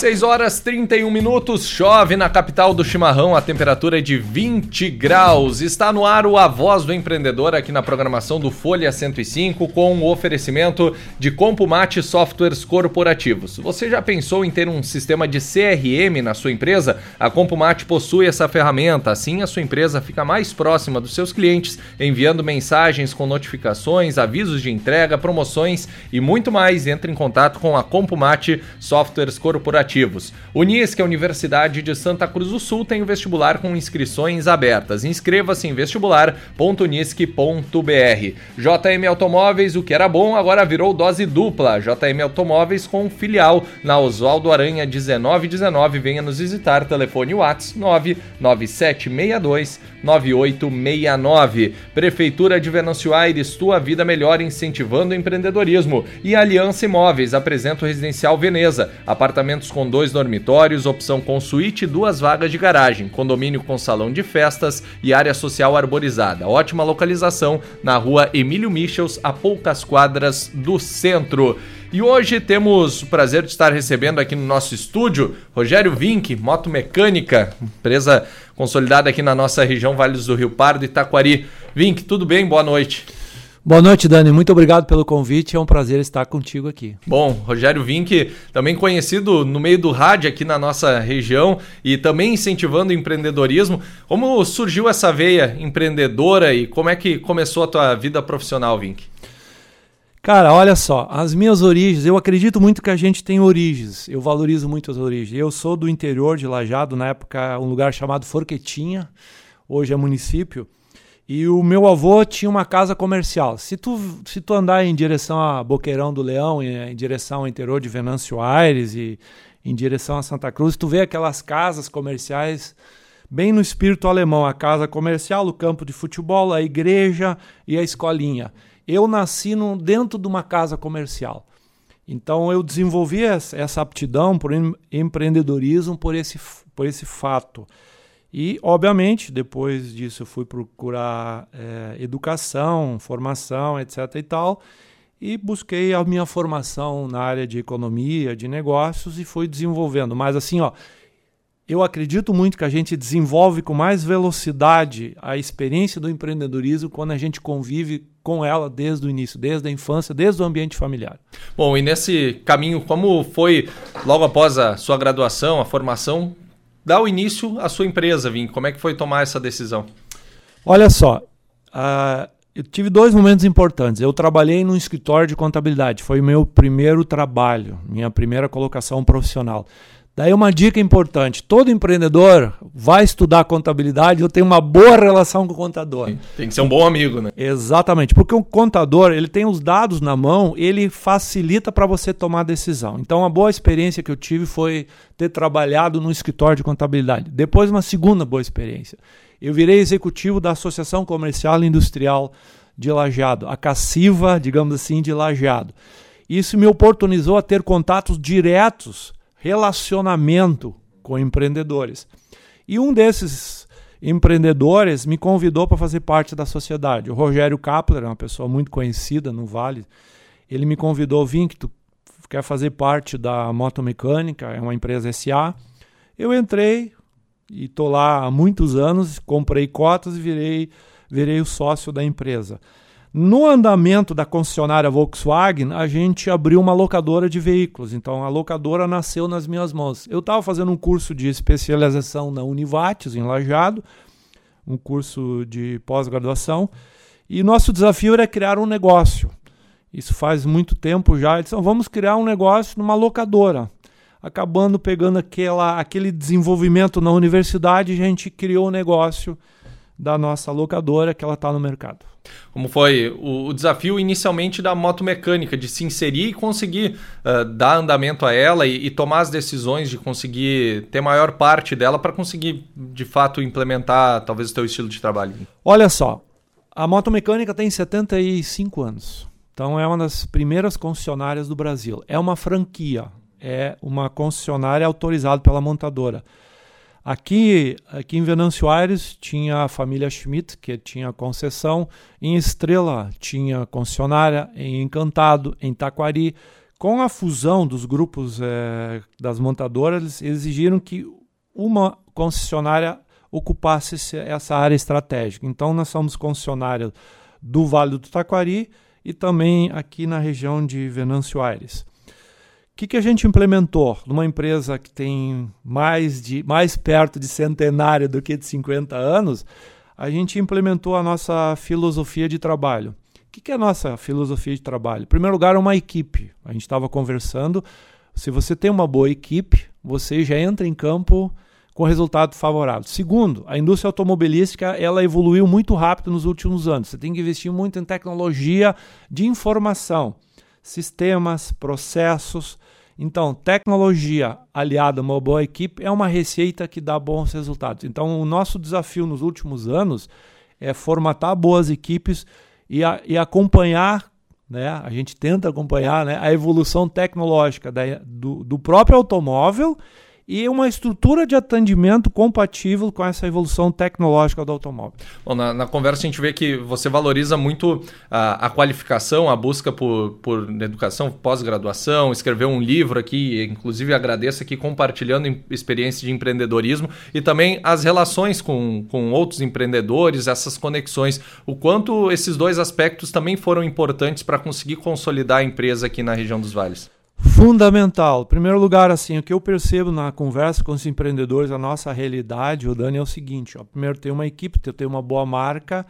6 horas 31 minutos, chove na capital do chimarrão, a temperatura é de 20 graus. Está no ar o A Voz do Empreendedor aqui na programação do Folha 105 com o oferecimento de Compumate Softwares Corporativos. Você já pensou em ter um sistema de CRM na sua empresa? A Compumate possui essa ferramenta, assim a sua empresa fica mais próxima dos seus clientes, enviando mensagens com notificações, avisos de entrega, promoções e muito mais. Entre em contato com a Compumate Softwares Corporativos ativos. Unisc, a Universidade de Santa Cruz do Sul, tem o vestibular com inscrições abertas. Inscreva-se em vestibular.unisc.br. JM Automóveis, o que era bom, agora virou dose dupla. JM Automóveis com filial na Oswaldo Aranha 1919. Venha nos visitar. Telefone Whats 99762 9869. Prefeitura de Venâncio Aires, tua vida melhor incentivando o empreendedorismo. E Aliança Imóveis apresenta o Residencial Veneza. Apartamentos com dois dormitórios, opção com suíte e duas vagas de garagem. Condomínio com salão de festas e área social arborizada. Ótima localização na rua Emílio Michels, a poucas quadras do centro. E hoje temos o prazer de estar recebendo aqui no nosso estúdio Rogério Vink, Moto Mecânica, empresa consolidada aqui na nossa região Vales do Rio Pardo e Taquari. Vink, tudo bem? Boa noite. Boa noite, Dani. Muito obrigado pelo convite. É um prazer estar contigo aqui. Bom, Rogério Vink, também conhecido no meio do rádio aqui na nossa região e também incentivando o empreendedorismo. Como surgiu essa veia empreendedora e como é que começou a tua vida profissional, Vink? Cara, olha só, as minhas origens, eu acredito muito que a gente tem origens, eu valorizo muito as origens. Eu sou do interior de Lajado, na época um lugar chamado Forquetinha, hoje é município, e o meu avô tinha uma casa comercial. Se tu, se tu andar em direção a Boqueirão do Leão, em, em direção ao interior de Venâncio Aires e em direção a Santa Cruz, tu vê aquelas casas comerciais bem no espírito alemão, a casa comercial, o campo de futebol, a igreja e a escolinha. Eu nasci no, dentro de uma casa comercial. Então eu desenvolvi essa aptidão por empreendedorismo por esse, por esse fato. E, obviamente, depois disso eu fui procurar é, educação, formação, etc. e tal, e busquei a minha formação na área de economia, de negócios e fui desenvolvendo. Mas assim, ó, eu acredito muito que a gente desenvolve com mais velocidade a experiência do empreendedorismo quando a gente convive com ela desde o início, desde a infância, desde o ambiente familiar. Bom, e nesse caminho, como foi logo após a sua graduação, a formação, dar o início à sua empresa, Vim? Como é que foi tomar essa decisão? Olha só, uh, eu tive dois momentos importantes. Eu trabalhei num escritório de contabilidade, foi o meu primeiro trabalho, minha primeira colocação profissional. Daí uma dica importante: todo empreendedor vai estudar contabilidade ou tem uma boa relação com o contador. Tem que ser um bom amigo, né? Exatamente, porque o contador ele tem os dados na mão, ele facilita para você tomar decisão. Então, uma boa experiência que eu tive foi ter trabalhado no escritório de contabilidade. Depois, uma segunda boa experiência. Eu virei executivo da Associação Comercial e Industrial de Lajeado, a Cassiva, digamos assim, de Lajeado. Isso me oportunizou a ter contatos diretos relacionamento com empreendedores. E um desses empreendedores me convidou para fazer parte da sociedade. O Rogério Kapler, uma pessoa muito conhecida no Vale, ele me convidou, vim que tu quer fazer parte da Motomecânica, é uma empresa SA. Eu entrei e estou lá há muitos anos, comprei cotas e virei, virei o sócio da empresa. No andamento da concessionária Volkswagen, a gente abriu uma locadora de veículos. Então a locadora nasceu nas minhas mãos. Eu estava fazendo um curso de especialização na Univates, em Lajado, um curso de pós-graduação, e nosso desafio era criar um negócio. Isso faz muito tempo já. Então vamos criar um negócio numa locadora. Acabando pegando aquela, aquele desenvolvimento na universidade, a gente criou um negócio da nossa locadora que ela está no mercado. Como foi o, o, desafio inicialmente da moto mecânica, de se inserir e conseguir uh, dar andamento a ela e, e, tomar as decisões de conseguir ter maior parte dela para conseguir de fato implementar talvez o teu estilo de trabalho? Olha só, a moto mecânica tem 75 anos. Então é uma das primeiras concessionárias do Brasil. É uma franquia, é uma concessionária autorizada pela montadora. Aqui, aqui em Venâncio Aires tinha a família Schmidt, que tinha concessão. Em Estrela tinha concessionária. Em Encantado, em Taquari. Com a fusão dos grupos é, das montadoras, eles exigiram que uma concessionária ocupasse essa área estratégica. Então, nós somos concessionária do Vale do Taquari e também aqui na região de Venâncio Aires que, que a gente implementou numa empresa que tem mais, de, mais perto de centenário do que de 50 anos? A gente implementou a nossa filosofia de trabalho. O que, que é a nossa filosofia de trabalho? Em primeiro lugar, é uma equipe. A gente estava conversando. Se você tem uma boa equipe, você já entra em campo com resultado favorável. Segundo, a indústria automobilística ela evoluiu muito rápido nos últimos anos. Você tem que investir muito em tecnologia de informação, sistemas, processos. Então, tecnologia aliada a uma boa equipe é uma receita que dá bons resultados. Então, o nosso desafio nos últimos anos é formatar boas equipes e, a, e acompanhar, né? a gente tenta acompanhar né? a evolução tecnológica da, do, do próprio automóvel e uma estrutura de atendimento compatível com essa evolução tecnológica do automóvel. Bom, na, na conversa a gente vê que você valoriza muito a, a qualificação, a busca por, por educação, pós-graduação, escrever um livro aqui, inclusive agradeço aqui compartilhando experiências de empreendedorismo e também as relações com, com outros empreendedores, essas conexões, o quanto esses dois aspectos também foram importantes para conseguir consolidar a empresa aqui na região dos vales. Fundamental. Primeiro lugar, assim, o que eu percebo na conversa com os empreendedores, a nossa realidade, o Dani, é o seguinte: ó, primeiro, ter uma equipe, ter uma boa marca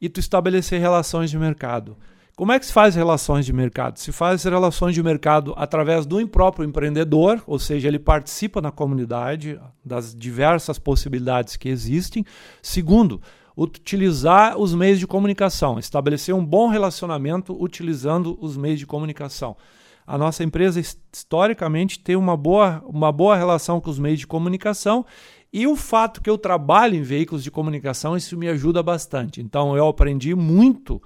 e tu estabelecer relações de mercado. Como é que se faz relações de mercado? Se faz relações de mercado através do próprio empreendedor, ou seja, ele participa na comunidade das diversas possibilidades que existem. Segundo, utilizar os meios de comunicação, estabelecer um bom relacionamento utilizando os meios de comunicação a nossa empresa historicamente tem uma boa, uma boa relação com os meios de comunicação e o fato que eu trabalho em veículos de comunicação, isso me ajuda bastante. Então eu aprendi muito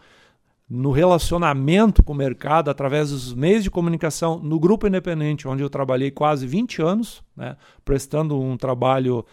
no relacionamento com o mercado através dos meios de comunicação no Grupo Independente, onde eu trabalhei quase 20 anos, né, prestando um trabalho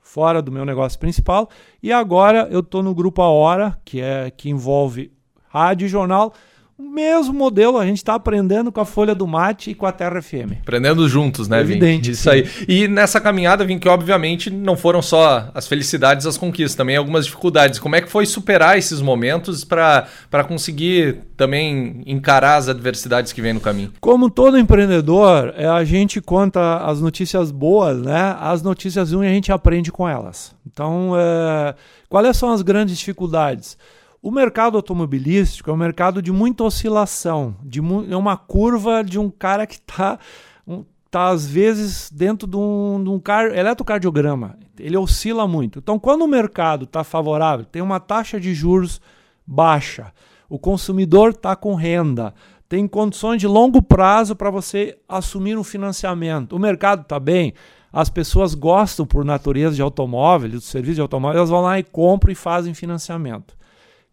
fora do meu negócio principal. E agora eu estou no Grupo A Hora, que, é, que envolve rádio e jornal, o mesmo modelo a gente está aprendendo com a Folha do Mate e com a Terra FM. Aprendendo juntos, né, Evidente. Vim? Isso aí. E nessa caminhada, Vim, que obviamente não foram só as felicidades, as conquistas, também algumas dificuldades. Como é que foi superar esses momentos para conseguir também encarar as adversidades que vêm no caminho? Como todo empreendedor, é, a gente conta as notícias boas, né? As notícias ruins a gente aprende com elas. Então, é... quais são as grandes dificuldades? O mercado automobilístico é um mercado de muita oscilação, de mu é uma curva de um cara que está um, tá às vezes dentro de um, de um car eletrocardiograma. Ele oscila muito. Então, quando o mercado está favorável, tem uma taxa de juros baixa, o consumidor está com renda, tem condições de longo prazo para você assumir um financiamento. O mercado está bem, as pessoas gostam por natureza de automóvel, do serviço de automóvel, elas vão lá e compram e fazem financiamento.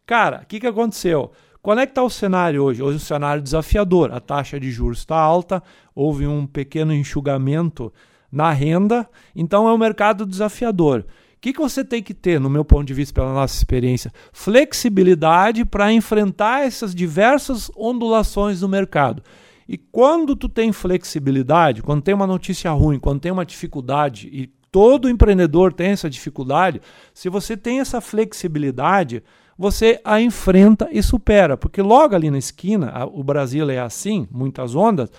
Cara, o que, que aconteceu? Qual é que está o cenário hoje? Hoje é um cenário desafiador. A taxa de juros está alta, houve um pequeno enxugamento na renda, então é um mercado desafiador. O que, que você tem que ter, no meu ponto de vista, pela nossa experiência? Flexibilidade para enfrentar essas diversas ondulações do mercado. E quando tu tem flexibilidade, quando tem uma notícia ruim, quando tem uma dificuldade, e todo empreendedor tem essa dificuldade, se você tem essa flexibilidade, você a enfrenta e supera. Porque logo ali na esquina, a, o Brasil é assim, muitas ondas.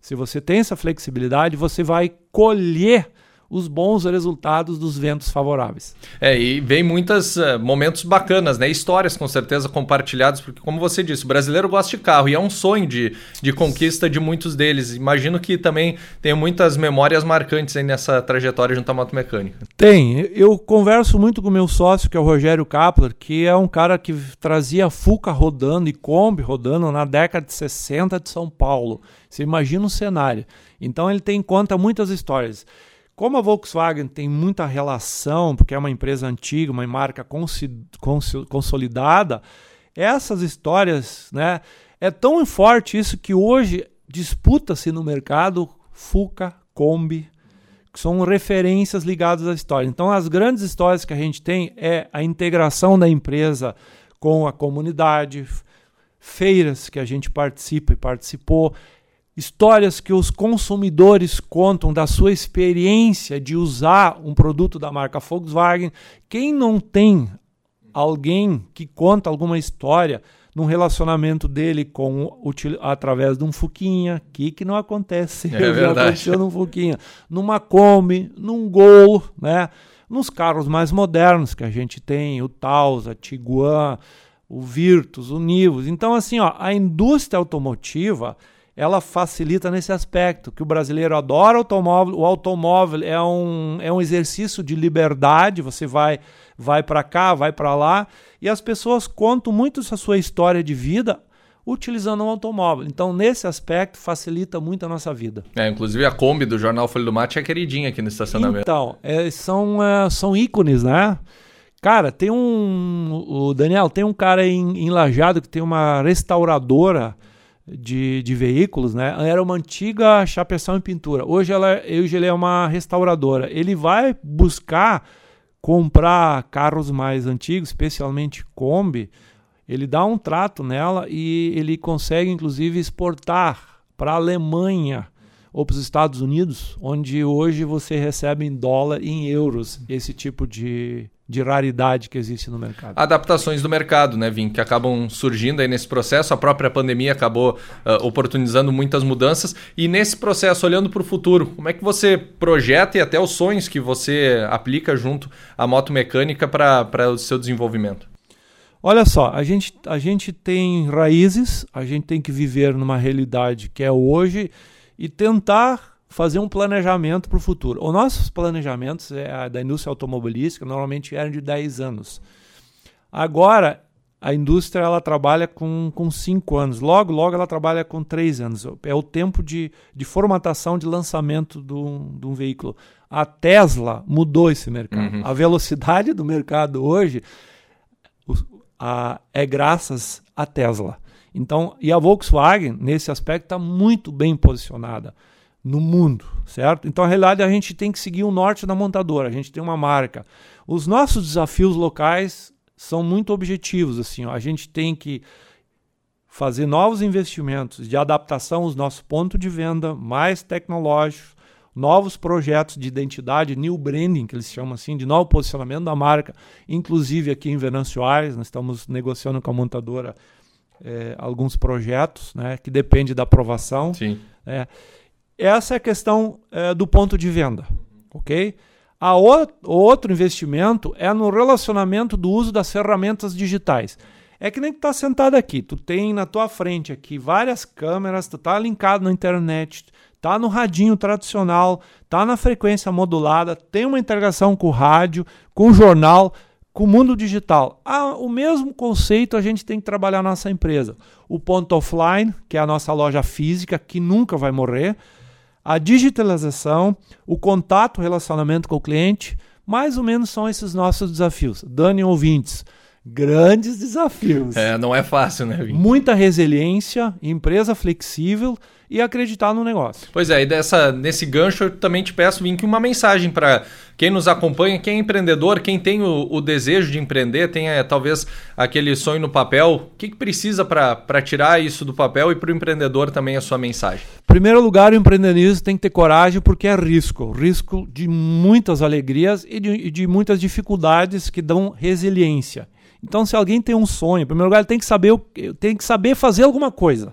Se você tem essa flexibilidade, você vai colher os bons resultados dos ventos favoráveis. É, e vem muitos uh, momentos bacanas, né? Histórias com certeza compartilhadas, porque como você disse, o brasileiro gosta de carro e é um sonho de, de conquista de muitos deles. Imagino que também tem muitas memórias marcantes aí nessa trajetória junto à moto mecânica. Tem. Eu converso muito com meu sócio, que é o Rogério Kapler, que é um cara que trazia Fuca rodando e Kombi rodando na década de 60 de São Paulo. Você imagina o cenário. Então ele tem em conta muitas histórias. Como a Volkswagen tem muita relação, porque é uma empresa antiga, uma marca consolidada, essas histórias, né? É tão forte isso que hoje disputa-se no mercado Fuca, Kombi, que são referências ligadas à história. Então, as grandes histórias que a gente tem é a integração da empresa com a comunidade, feiras que a gente participa e participou, histórias que os consumidores contam da sua experiência de usar um produto da marca Volkswagen. Quem não tem alguém que conta alguma história num relacionamento dele com através de um Fuquinha, que que não acontece, é verdade. aconteceu num Fuquinha, numa Kombi, num Gol, né? Nos carros mais modernos que a gente tem, o Taos, a Tiguan, o Virtus, o Nivus. Então assim, ó, a indústria automotiva, ela facilita nesse aspecto, que o brasileiro adora automóvel, o automóvel é um, é um exercício de liberdade, você vai vai para cá, vai para lá, e as pessoas contam muito a sua história de vida utilizando um automóvel. Então, nesse aspecto, facilita muito a nossa vida. É, inclusive a Kombi do Jornal Folha do Mate é queridinha aqui no estacionamento. Então, é, são, é, são ícones, né? Cara, tem um. O Daniel, tem um cara em, em Lajado que tem uma restauradora de, de veículos, né? Era uma antiga chapeção em pintura. Hoje, ela, hoje ele é uma restauradora. Ele vai buscar comprar carros mais antigos, especialmente Kombi, ele dá um trato nela e ele consegue inclusive exportar para a Alemanha ou para os Estados Unidos, onde hoje você recebe em dólar e em euros esse tipo de, de raridade que existe no mercado. Adaptações do mercado, né, Vim, que acabam surgindo aí nesse processo. A própria pandemia acabou uh, oportunizando muitas mudanças. E nesse processo, olhando para o futuro, como é que você projeta e até os sonhos que você aplica junto à moto mecânica para o seu desenvolvimento? Olha só, a gente, a gente tem raízes, a gente tem que viver numa realidade que é hoje e tentar fazer um planejamento para o futuro. Os nossos planejamentos é, da indústria automobilística normalmente eram de 10 anos. Agora, a indústria ela trabalha com, com 5 anos. Logo, logo ela trabalha com 3 anos. É o tempo de, de formatação, de lançamento de um veículo. A Tesla mudou esse mercado. Uhum. A velocidade do mercado hoje a, é graças à Tesla. Então, e a Volkswagen, nesse aspecto, está muito bem posicionada no mundo, certo? Então, na realidade, a gente tem que seguir o norte da montadora, a gente tem uma marca. Os nossos desafios locais são muito objetivos, assim, ó. a gente tem que fazer novos investimentos de adaptação aos nossos pontos de venda mais tecnológicos, novos projetos de identidade, new branding, que eles chamam assim, de novo posicionamento da marca, inclusive aqui em Venâncio Aires, nós estamos negociando com a montadora é, alguns projetos, né, que depende da aprovação. Sim. É, essa é a questão é, do ponto de venda, ok? A o, outro investimento é no relacionamento do uso das ferramentas digitais. É que nem que tá sentado aqui, tu tem na tua frente aqui várias câmeras, tu tá linkado na internet, tá no radinho tradicional, tá na frequência modulada, tem uma integração com o rádio, com o jornal, com o mundo digital. Ah, o mesmo conceito a gente tem que trabalhar na nossa empresa. O ponto offline, que é a nossa loja física, que nunca vai morrer, a digitalização, o contato, o relacionamento com o cliente, mais ou menos são esses nossos desafios. Dani ouvintes, grandes desafios. É, não é fácil, né, Vim? Muita resiliência, empresa flexível e acreditar no negócio. Pois é, e dessa, nesse gancho eu também te peço, Vink, uma mensagem para quem nos acompanha, quem é empreendedor, quem tem o, o desejo de empreender, tem é, talvez aquele sonho no papel, o que, que precisa para tirar isso do papel e para o empreendedor também a sua mensagem? Em primeiro lugar, o empreendedorismo tem que ter coragem porque é risco, risco de muitas alegrias e de, de muitas dificuldades que dão resiliência. Então, se alguém tem um sonho, em primeiro lugar, ele tem que saber, tem que saber fazer alguma coisa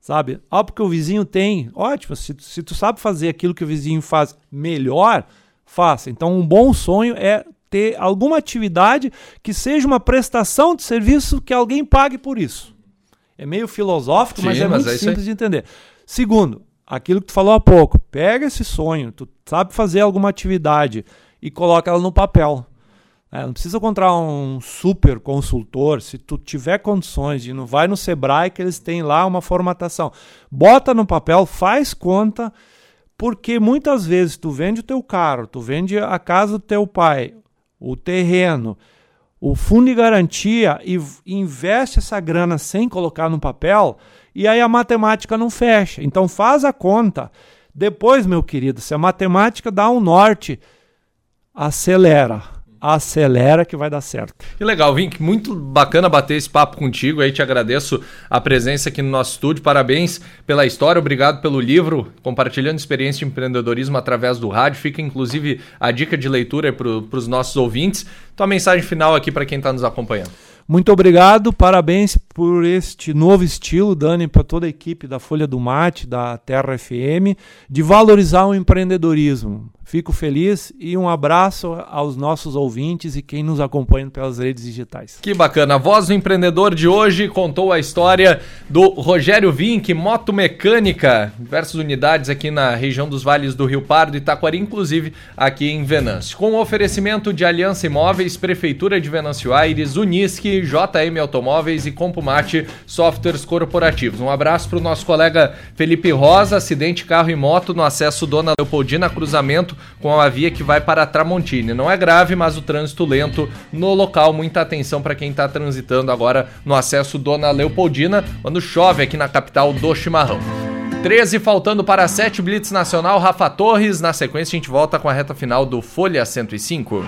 sabe? Ah, porque o vizinho tem. Ótimo, se, se tu sabe fazer aquilo que o vizinho faz melhor, faça. Então, um bom sonho é ter alguma atividade que seja uma prestação de serviço que alguém pague por isso. É meio filosófico, Sim, mas é mas muito é simples de entender. Segundo, aquilo que tu falou há pouco, pega esse sonho, tu sabe fazer alguma atividade e coloca ela no papel. É, não precisa encontrar um super consultor. Se tu tiver condições de não vai no Sebrae que eles têm lá uma formatação. Bota no papel, faz conta, porque muitas vezes tu vende o teu carro, tu vende a casa do teu pai, o terreno, o fundo de garantia e investe essa grana sem colocar no papel, e aí a matemática não fecha. Então faz a conta Depois, meu querido, se a matemática dá um norte, acelera acelera que vai dar certo. Que legal, Vink, muito bacana bater esse papo contigo aí, te agradeço a presença aqui no nosso estúdio, parabéns pela história, obrigado pelo livro, compartilhando experiência de empreendedorismo através do rádio, fica inclusive a dica de leitura para os nossos ouvintes. Tua mensagem final aqui para quem está nos acompanhando. Muito obrigado, parabéns por este novo estilo, Dani, para toda a equipe da Folha do Mate, da Terra FM, de valorizar o empreendedorismo. Fico feliz e um abraço aos nossos ouvintes e quem nos acompanha pelas redes digitais. Que bacana. A voz do empreendedor de hoje contou a história do Rogério Vink, moto mecânica, diversas unidades aqui na região dos vales do Rio Pardo e Taquari, inclusive aqui em Venâncio. Com o oferecimento de Aliança Imóveis, Prefeitura de Venâncio Aires, Unisque, JM Automóveis e Compumate Softwares Corporativos. Um abraço para o nosso colega Felipe Rosa, acidente carro e moto no acesso Dona Leopoldina, cruzamento com a via que vai para Tramontine. Não é grave, mas o trânsito lento no local. Muita atenção para quem está transitando agora no acesso Dona Leopoldina, quando chove aqui na capital do Chimarrão. 13 faltando para 7 Blitz Nacional, Rafa Torres. Na sequência, a gente volta com a reta final do Folha 105.